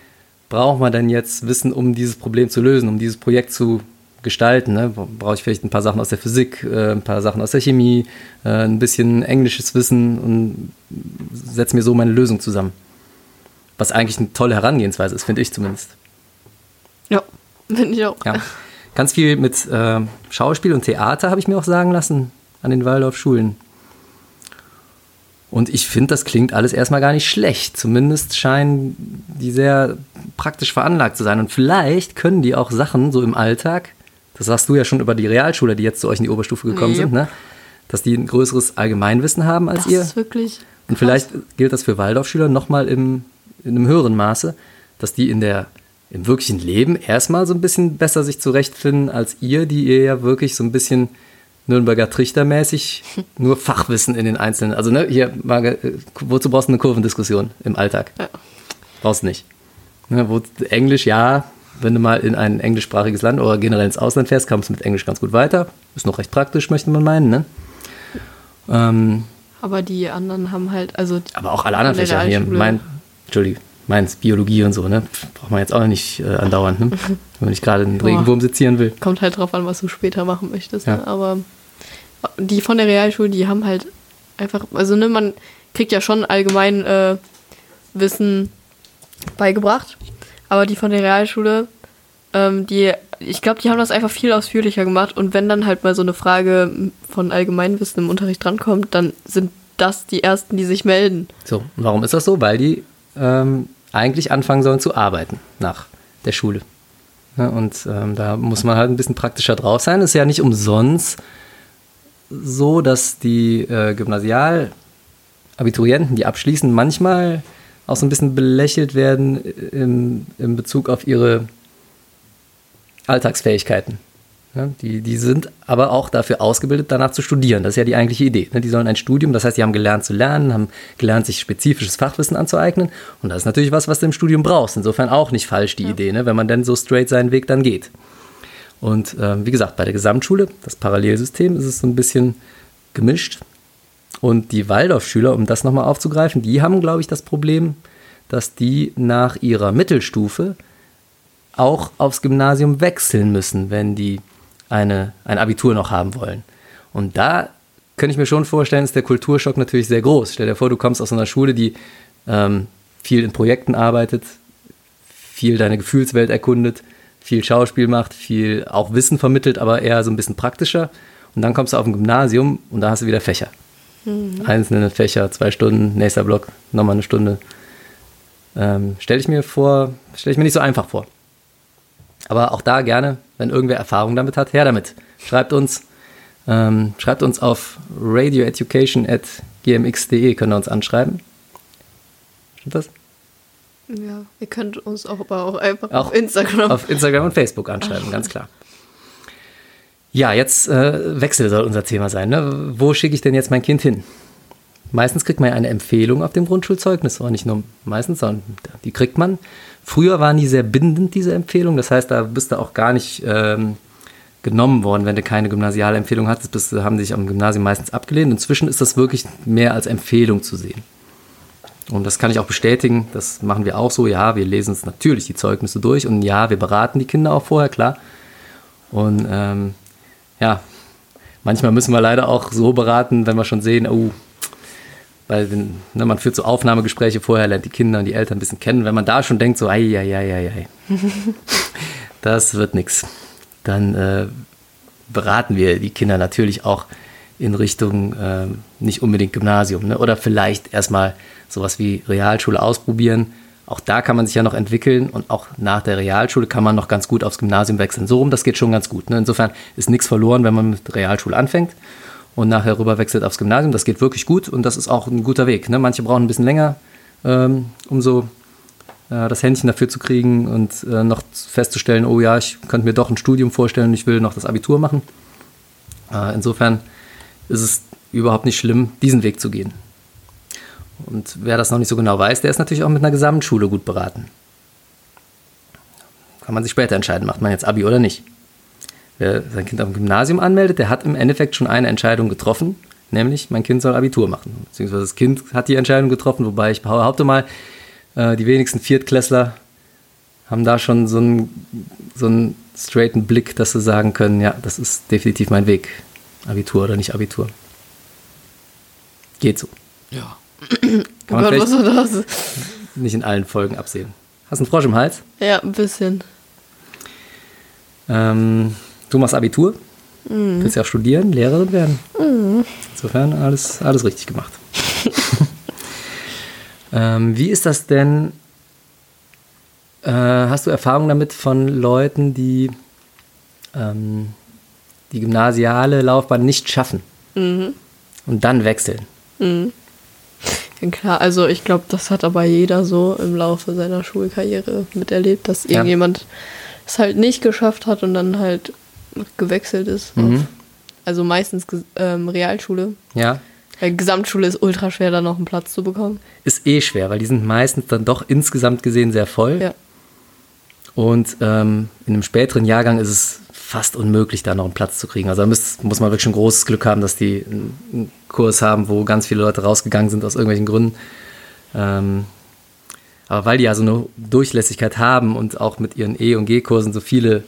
braucht man denn jetzt Wissen, um dieses Problem zu lösen, um dieses Projekt zu gestalten. Ne? Brauche ich vielleicht ein paar Sachen aus der Physik, äh, ein paar Sachen aus der Chemie, äh, ein bisschen englisches Wissen und setze mir so meine Lösung zusammen. Was eigentlich eine tolle Herangehensweise ist, finde ich zumindest. Ja, finde ich auch. Ja ganz viel mit äh, Schauspiel und Theater, habe ich mir auch sagen lassen, an den Waldorfschulen. Und ich finde, das klingt alles erstmal gar nicht schlecht. Zumindest scheinen die sehr praktisch veranlagt zu sein. Und vielleicht können die auch Sachen so im Alltag, das sagst du ja schon über die Realschule, die jetzt zu euch in die Oberstufe gekommen nee. sind, ne? dass die ein größeres Allgemeinwissen haben als das ihr. Das ist wirklich. Krass. Und vielleicht gilt das für Waldorfschüler nochmal in einem höheren Maße, dass die in der im wirklichen Leben erstmal so ein bisschen besser sich zurechtfinden als ihr, die ihr ja wirklich so ein bisschen Nürnberger Trichtermäßig (laughs) nur Fachwissen in den einzelnen. Also ne, hier, Marge, äh, wozu brauchst du eine Kurvendiskussion im Alltag? Ja. Brauchst nicht. Ne, wo, Englisch, ja, wenn du mal in ein englischsprachiges Land oder generell ins Ausland fährst, kommst du mit Englisch ganz gut weiter. Ist noch recht praktisch, möchte man meinen. Ne? Ähm, aber die anderen haben halt, also. Aber auch alle anderen Fächer hier, mein, Entschuldigung, meins, Biologie und so, ne? Braucht man jetzt auch nicht äh, andauernd, ne? (laughs) wenn man nicht gerade einen Regenwurm sezieren will. Kommt halt drauf an, was du später machen möchtest. Ja. Ne? Aber die von der Realschule, die haben halt einfach, also ne, man kriegt ja schon allgemein äh, Wissen beigebracht, aber die von der Realschule, ähm, die, ich glaube, die haben das einfach viel ausführlicher gemacht und wenn dann halt mal so eine Frage von Allgemeinwissen im Unterricht drankommt, dann sind das die ersten, die sich melden. So, und warum ist das so? Weil die ähm, eigentlich anfangen sollen zu arbeiten nach der Schule. Ja, und ähm, da muss man halt ein bisschen praktischer drauf sein. Es ist ja nicht umsonst so, dass die äh, Gymnasialabiturienten, die abschließen, manchmal auch so ein bisschen belächelt werden im, in Bezug auf ihre Alltagsfähigkeiten. Ja, die, die sind aber auch dafür ausgebildet, danach zu studieren. Das ist ja die eigentliche Idee. Ne? Die sollen ein Studium, das heißt, die haben gelernt zu lernen, haben gelernt, sich spezifisches Fachwissen anzueignen. Und das ist natürlich was, was du im Studium brauchst. Insofern auch nicht falsch die ja. Idee, ne? wenn man dann so straight seinen Weg dann geht. Und ähm, wie gesagt, bei der Gesamtschule, das Parallelsystem, ist es so ein bisschen gemischt. Und die Waldorfschüler, um das nochmal aufzugreifen, die haben, glaube ich, das Problem, dass die nach ihrer Mittelstufe auch aufs Gymnasium wechseln müssen, wenn die eine, ein Abitur noch haben wollen. Und da könnte ich mir schon vorstellen, ist der Kulturschock natürlich sehr groß. Stell dir vor, du kommst aus einer Schule, die ähm, viel in Projekten arbeitet, viel deine Gefühlswelt erkundet, viel Schauspiel macht, viel auch Wissen vermittelt, aber eher so ein bisschen praktischer. Und dann kommst du auf ein Gymnasium und da hast du wieder Fächer. Mhm. Einzelne Fächer, zwei Stunden, nächster Block, nochmal eine Stunde. Ähm, stelle ich mir vor, stelle ich mir nicht so einfach vor. Aber auch da gerne, wenn irgendwer Erfahrung damit hat, her damit. Schreibt uns, ähm, schreibt uns auf radioeducation.gmx.de, könnt ihr uns anschreiben. Stimmt das? Ja, ihr könnt uns auch, aber auch einfach auch auf Instagram. Auf Instagram und Facebook anschreiben, ganz klar. Ja, jetzt äh, Wechsel soll unser Thema sein. Ne? Wo schicke ich denn jetzt mein Kind hin? Meistens kriegt man ja eine Empfehlung auf dem Grundschulzeugnis, aber nicht nur meistens, sondern die kriegt man. Früher waren die sehr bindend, diese Empfehlung. Das heißt, da bist du auch gar nicht ähm, genommen worden, wenn du keine gymnasiale Empfehlung hattest, bist, haben die sich am Gymnasium meistens abgelehnt. Inzwischen ist das wirklich mehr als Empfehlung zu sehen. Und das kann ich auch bestätigen, das machen wir auch so. Ja, wir lesen uns natürlich die Zeugnisse durch und ja, wir beraten die Kinder auch vorher, klar. Und ähm, ja, manchmal müssen wir leider auch so beraten, wenn wir schon sehen, oh, weil ne, man führt so Aufnahmegespräche vorher, lernt die Kinder und die Eltern ein bisschen kennen. Wenn man da schon denkt, so, ei, ei, ei, ei, ei, (laughs) das wird nichts, dann äh, beraten wir die Kinder natürlich auch in Richtung äh, nicht unbedingt Gymnasium ne? oder vielleicht erstmal sowas wie Realschule ausprobieren. Auch da kann man sich ja noch entwickeln und auch nach der Realschule kann man noch ganz gut aufs Gymnasium wechseln. So rum, das geht schon ganz gut. Ne? Insofern ist nichts verloren, wenn man mit Realschule anfängt und nachher rüber wechselt aufs Gymnasium. Das geht wirklich gut und das ist auch ein guter Weg. Ne? Manche brauchen ein bisschen länger, ähm, um so äh, das Händchen dafür zu kriegen und äh, noch festzustellen, oh ja, ich könnte mir doch ein Studium vorstellen und ich will noch das Abitur machen. Äh, insofern ist es überhaupt nicht schlimm, diesen Weg zu gehen. Und wer das noch nicht so genau weiß, der ist natürlich auch mit einer Gesamtschule gut beraten. Kann man sich später entscheiden, macht man jetzt Abi oder nicht wer sein Kind am Gymnasium anmeldet, der hat im Endeffekt schon eine Entscheidung getroffen, nämlich mein Kind soll Abitur machen. Beziehungsweise das Kind hat die Entscheidung getroffen, wobei ich behaupte mal, äh, die wenigsten Viertklässler haben da schon so einen, so einen straighten Blick, dass sie sagen können, ja, das ist definitiv mein Weg. Abitur oder nicht Abitur. Geht so. Ja. Kann oh man Gott, was war das? nicht in allen Folgen absehen. Hast du einen Frosch im Hals? Ja, ein bisschen. Ähm, Du machst Abitur, mhm. willst ja auch studieren, Lehrerin werden. Mhm. Insofern alles, alles richtig gemacht. (laughs) ähm, wie ist das denn? Äh, hast du Erfahrung damit von Leuten, die ähm, die gymnasiale Laufbahn nicht schaffen mhm. und dann wechseln? Mhm. Ja, klar, also ich glaube, das hat aber jeder so im Laufe seiner Schulkarriere miterlebt, dass irgendjemand ja. es halt nicht geschafft hat und dann halt gewechselt ist. Mhm. also meistens ähm, Realschule. Ja. Weil Gesamtschule ist ultra schwer, da noch einen Platz zu bekommen. Ist eh schwer, weil die sind meistens dann doch insgesamt gesehen sehr voll. Ja. Und ähm, in einem späteren Jahrgang ist es fast unmöglich, da noch einen Platz zu kriegen. Also da muss, muss man wirklich schon großes Glück haben, dass die einen Kurs haben, wo ganz viele Leute rausgegangen sind aus irgendwelchen Gründen. Ähm, aber weil die ja so eine Durchlässigkeit haben und auch mit ihren E- und G-Kursen so viele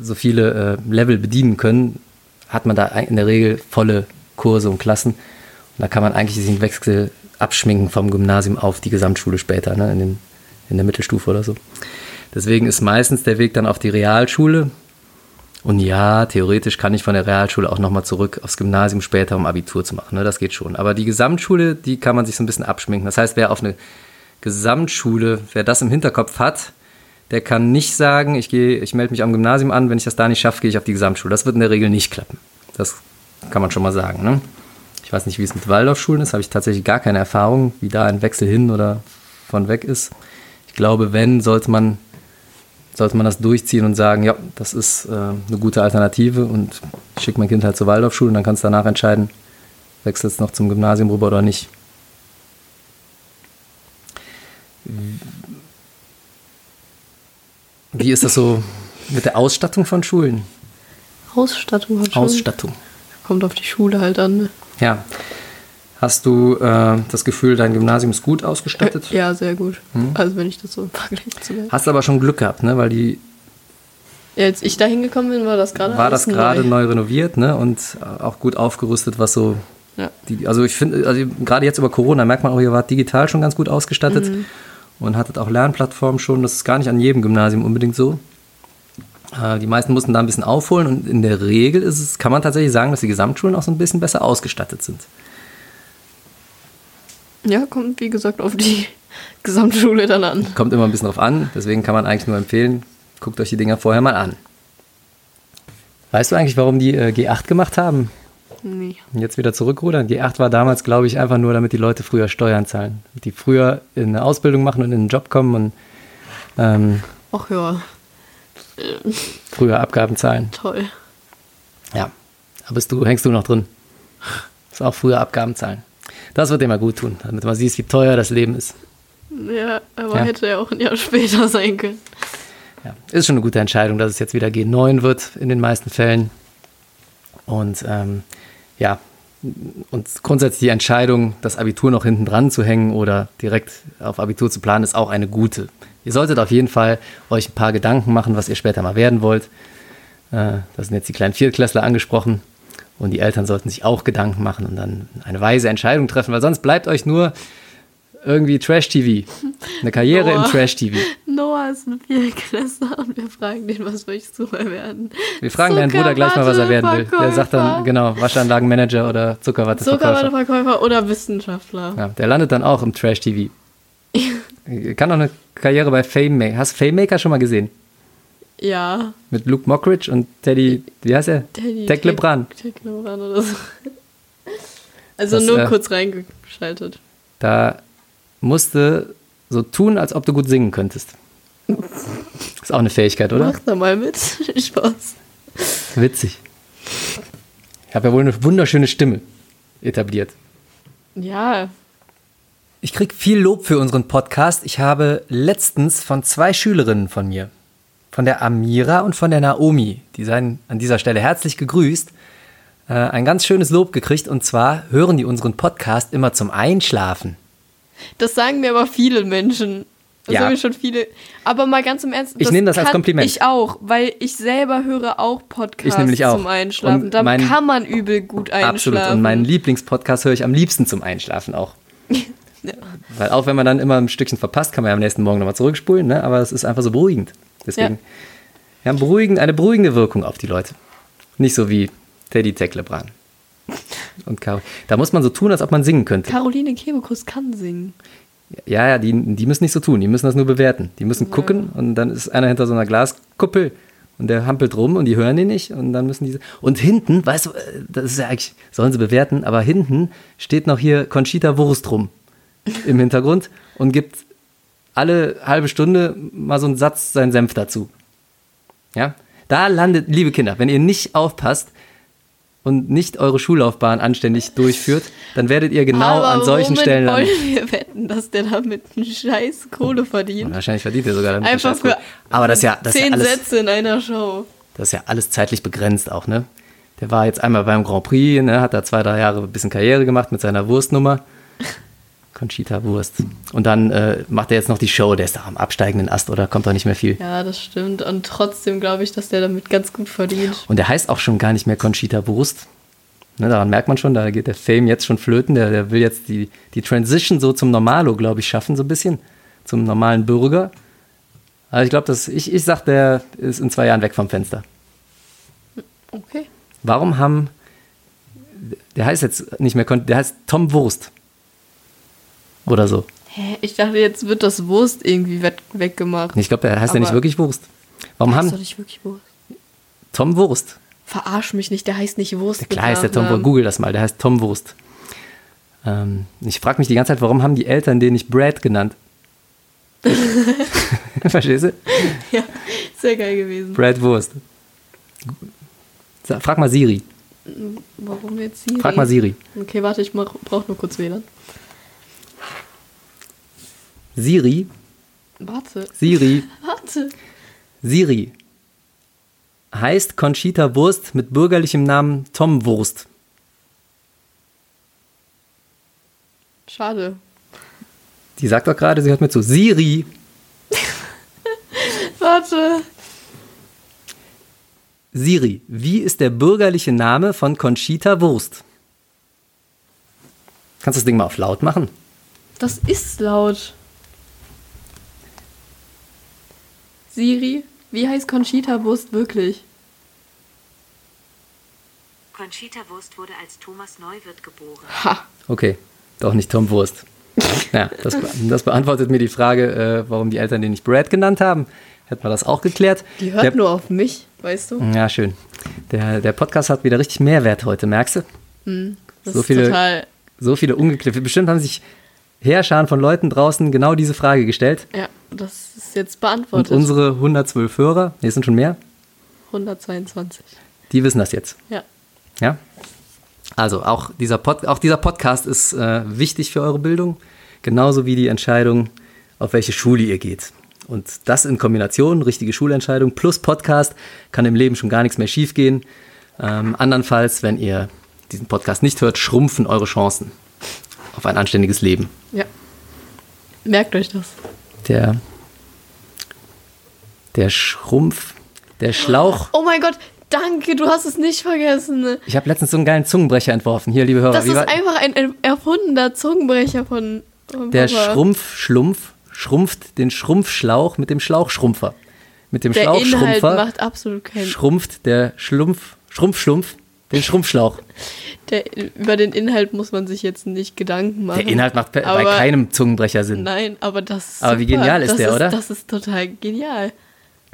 so viele äh, Level bedienen können, hat man da in der Regel volle Kurse und Klassen. Und da kann man eigentlich diesen Wechsel abschminken vom Gymnasium auf die Gesamtschule später, ne, in, den, in der Mittelstufe oder so. Deswegen ist meistens der Weg dann auf die Realschule. Und ja, theoretisch kann ich von der Realschule auch nochmal zurück aufs Gymnasium später, um Abitur zu machen. Ne? Das geht schon. Aber die Gesamtschule, die kann man sich so ein bisschen abschminken. Das heißt, wer auf eine Gesamtschule, wer das im Hinterkopf hat, der kann nicht sagen, ich gehe, ich melde mich am Gymnasium an, wenn ich das da nicht schaffe, gehe ich auf die Gesamtschule. Das wird in der Regel nicht klappen. Das kann man schon mal sagen. Ne? Ich weiß nicht, wie es mit Waldorfschulen ist, habe ich tatsächlich gar keine Erfahrung, wie da ein Wechsel hin oder von weg ist. Ich glaube, wenn, sollte man, sollte man das durchziehen und sagen, ja, das ist äh, eine gute Alternative und ich schicke mein Kind halt zur Waldorfschule und dann kannst du danach entscheiden, wechselst es noch zum Gymnasium rüber oder nicht. Wie ist das so mit der Ausstattung von Schulen? Ausstattung von Schulen? Ausstattung. Kommt auf die Schule halt an. Ne? Ja. Hast du äh, das Gefühl, dein Gymnasium ist gut ausgestattet? Ja, sehr gut. Hm? Also wenn ich das so (laughs) im Vergleich zu mir. Hast aber schon Glück gehabt, ne? Weil die. Ja, als ich da hingekommen bin, war das gerade War das gerade neu. neu. renoviert, ne? Und auch gut aufgerüstet, was so. Ja. Die, also ich finde, also gerade jetzt über Corona merkt man auch, ihr wart digital schon ganz gut ausgestattet. Mhm und hattet auch Lernplattformen schon. Das ist gar nicht an jedem Gymnasium unbedingt so. Äh, die meisten mussten da ein bisschen aufholen und in der Regel ist es, kann man tatsächlich sagen, dass die Gesamtschulen auch so ein bisschen besser ausgestattet sind. Ja, kommt wie gesagt auf die (laughs) Gesamtschule dann an. Kommt immer ein bisschen drauf an, deswegen kann man eigentlich nur empfehlen, guckt euch die Dinger vorher mal an. Weißt du eigentlich, warum die äh, G8 gemacht haben? Nee. Und jetzt wieder zurückrudern. G8 war damals, glaube ich, einfach nur, damit die Leute früher Steuern zahlen. Die früher in eine Ausbildung machen und in einen Job kommen und ähm, Ach ja. früher Abgaben zahlen. Toll. Ja, aber bist du, hängst du noch drin. Ist auch früher Abgaben zahlen. Das wird mal gut tun, damit man sieht, wie teuer das Leben ist. Ja, aber Ja. hätte ja auch ein Jahr später (laughs) sein können. Ja, ist schon eine gute Entscheidung, dass es jetzt wieder G9 wird in den meisten Fällen. Und ähm, ja, und grundsätzlich die Entscheidung, das Abitur noch hinten dran zu hängen oder direkt auf Abitur zu planen, ist auch eine gute. Ihr solltet auf jeden Fall euch ein paar Gedanken machen, was ihr später mal werden wollt. Äh, das sind jetzt die kleinen Viertklässler angesprochen. Und die Eltern sollten sich auch Gedanken machen und dann eine weise Entscheidung treffen, weil sonst bleibt euch nur irgendwie Trash-TV. Eine Karriere im Boah. Trash-TV. Noah ist ein Vierklässler und wir fragen den, was möchtest du mal werden? Wir fragen deinen Bruder gleich mal, was er werden will. Der sagt dann, genau, Waschanlagenmanager oder Zuckerwatteverkäufer. Zuckerwatteverkäufer oder Wissenschaftler. Ja, der landet dann auch im Trash-TV. (laughs) Kann auch eine Karriere bei Fame Maker. Hast du Fame Maker schon mal gesehen? Ja. Mit Luke Mockridge und Teddy, wie heißt er? Teddy Tech LeBron. Tech LeBron oder so. Also Das, nur äh, kurz reingeschaltet. Da musste so tun, als ob du gut singen könntest. Ist auch eine Fähigkeit, oder? Mach da mal mit. (laughs) Spaß. Witzig. Ich habe ja wohl eine wunderschöne Stimme etabliert. Ja. Ich kriege viel Lob für unseren Podcast. Ich habe letztens von zwei Schülerinnen von mir, von der Amira und von der Naomi, die seien an dieser Stelle herzlich gegrüßt, äh, ein ganz schönes Lob gekriegt. Und zwar hören die unseren Podcast immer zum Einschlafen. Das sagen mir aber viele Menschen. Das Ja. sagen mir schon viele. Aber mal ganz im Ernst. Ich nehme das als Kompliment. Ich auch, weil ich selber höre auch Podcasts Ich auch. zum Einschlafen. Und da mein- kann man übel gut einschlafen. Absolut. Und meinen Lieblingspodcast höre ich am liebsten zum Einschlafen auch. (laughs) Ja. Weil auch wenn man dann immer ein Stückchen verpasst, kann man ja am nächsten Morgen nochmal zurückspulen, ne? aber es ist einfach so beruhigend. Deswegen, Ja. wir haben beruhigend, eine beruhigende Wirkung auf die Leute. Nicht so wie Teddy Tecklebran. (laughs) Und Caro. Da muss man so tun, als ob man singen könnte. Caroline Kebekus kann singen. Ja, ja, die, die müssen nicht so tun, die müssen das nur bewerten. Die müssen gucken und dann ist einer hinter so einer Glaskuppel und der hampelt rum und die hören den nicht und dann müssen die. Und hinten, weißt du, äh, das ist ja eigentlich, sollen sie bewerten, aber hinten steht noch hier Conchita Wurst rum im Hintergrund und gibt alle halbe Stunde mal so einen Satz seinen Senf dazu. Ja, da landet, liebe Kinder, wenn ihr nicht aufpasst und nicht eure Schullaufbahn anständig durchführt, dann werdet ihr genau Aber an solchen Stellen landen. wollen wir wetten, dass der damit einen scheiß Kohle verdient? Wahrscheinlich verdient ihr sogar damit Einfach für. Aber das ja, das ist ja zehn alles, Sätze in einer Show. das ist ja alles zeitlich begrenzt auch, ne? Der war jetzt einmal beim Grand Prix, ne, hat da zwei, drei Jahre ein bisschen Karriere gemacht mit seiner Wurstnummer. Conchita Wurst. Und dann äh, macht er jetzt noch die Show, der ist doch am absteigenden Ast oder kommt doch nicht mehr viel. Ja, das stimmt. Und trotzdem glaube ich, dass der damit ganz gut verdient. Und der heißt auch schon gar nicht mehr Conchita Wurst. Ne, daran merkt man schon, da geht der Fame jetzt schon flöten. Der, der will jetzt die, die Transition so zum Normalo, glaube ich, schaffen, so ein bisschen. Zum normalen Bürger. Also ich glaube, ich, ich sag, der ist in zwei Jahren weg vom Fenster. Okay. Warum haben. Der heißt jetzt nicht mehr, der heißt Tom Wurst. Oder so. Hä? Ich dachte, jetzt wird das Wurst irgendwie weg weggemacht. Ich glaube, der heißt ja nicht Aber- wirklich Wurst. Warum Heißt doch haben. nicht wirklich Wurst. Tom Wurst. Verarsch mich nicht, der heißt nicht Wurst. mit Klar heißt der Tom Wurst. Google das mal, der heißt Tom Wurst. Ähm, ich frage mich die ganze Zeit, warum haben die Eltern den nicht Brad genannt? (laughs) Verstehst du? Ja, sehr geil gewesen. Brad Wurst. Frag mal Siri. Warum jetzt Siri? Frag mal Siri. Okay, warte, ich mach, brauch nur kurz WLAN. Siri, Warte, Siri, warte. Siri. Heißt Conchita Wurst mit bürgerlichem Namen Tom Wurst. Schade. Die sagt doch gerade, sie hört mir zu. Siri, (laughs) Warte. Siri, wie ist der bürgerliche Name von Conchita Wurst? Kannst du das Ding mal auf laut machen? Das ist laut. Siri, wie heißt Conchita Wurst wirklich? Conchita Wurst wurde als Thomas Neuwirth geboren. Ha. Okay, doch nicht Tom Wurst. Ja, das, das beantwortet mir die Frage, äh, warum die Eltern den nicht Brad genannt haben. Hätten wir das auch geklärt. Die hört der, nur auf mich, weißt du? Ja, schön. Der, der Podcast hat wieder richtig Mehrwert heute, merkst du? Das so ist viele- total. So viele ungekliffte. Bestimmt haben sich Heerscharen von Leuten draußen genau diese Frage gestellt. Ja, das ist jetzt Und beantwortet. unsere 112 Hörer, nee, es sind schon mehr, 122. Die wissen das jetzt. Ja. Ja? Also auch dieser, Pod, auch dieser Podcast ist äh, wichtig für eure Bildung, genauso wie die Entscheidung, auf welche Schule ihr geht. Und das in Kombination, richtige Schulentscheidung plus Podcast, kann im Leben schon gar nichts mehr schiefgehen. Ähm, andernfalls, wenn ihr diesen Podcast nicht hört, schrumpfen eure Chancen auf ein anständiges Leben. Ja. Merkt euch das. Der, der Schrumpf, der Schlauch. Oh mein Gott, danke, du hast es nicht vergessen. Ich habe letztens so einen geilen Zungenbrecher entworfen. Hier, liebe Hörer. Das ist einfach ein er- erfundener Zungenbrecher von, von Der Papa. Schrumpfschlumpf schrumpft den Schrumpfschlauch mit dem Schlauchschrumpfer. Mit dem Der Inhalt Schlauchschrumpfer macht absolut keinen schrumpft der Schlumpf, Schrumpfschlumpf den Schrumpfschlauch. Der, über den Inhalt muss man sich jetzt nicht Gedanken machen. Der Inhalt macht bei, bei Aber- keinem Zungenbrecher Sinn. Nein, aber das ist Aber wie super. genial ist das der, ist, oder? Das ist total genial.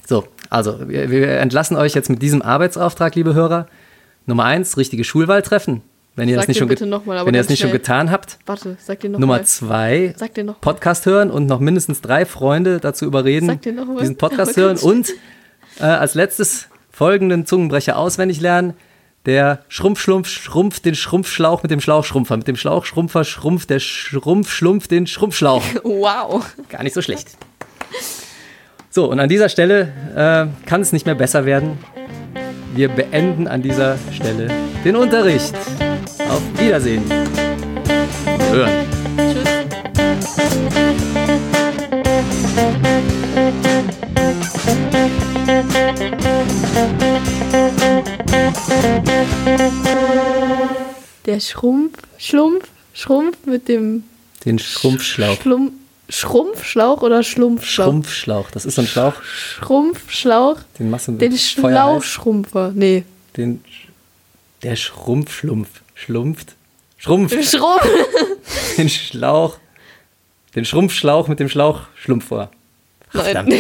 So, also wir, wir entlassen euch jetzt mit diesem Arbeitsauftrag, liebe Hörer. Nummer eins, richtige Schulwahl treffen. Wenn ihr Sag das nicht schon, noch mal, aber wenn ihr das nicht schon getan habt. Warte, sag dir noch Nummer mal. zwei, Sag dir noch mal. Podcast hören und noch mindestens drei Freunde dazu überreden, Sag dir noch mal. diesen (laughs) Podcast Aber hören und äh, als letztes folgenden Zungenbrecher auswendig lernen. Der Schrumpfschlumpf schrumpft den Schrumpfschlauch mit dem Schlauchschrumpfer. Mit dem Schlauchschrumpfer schrumpft der Schrumpfschlumpf den Schrumpfschlauch. (laughs) Wow. Gar nicht so schlecht. So, und an dieser Stelle äh, kann es nicht mehr besser werden. Wir beenden an dieser Stelle den Unterricht. Auf Wiedersehen. Hören. Tschüss. Der Schrumpf, Schlumpf, Schrumpf mit dem Den Schrumpfschlauch. Schlumpf, Schrumpfschlauch oder Schlumpfschlauch? Schrumpfschlauch. Das ist so ein Schlauch, Schrumpfschlauch. den machst du mit Den. Schlauchschrumpfer. Nee. Den, der Schrumpfschlumpf. Schlumpft. Schrumpft. Schrumpf. (laughs) Den Schlauch. Den Schrumpfschlauch mit dem Schlauchschlumpf vor. Nein. Verdammt.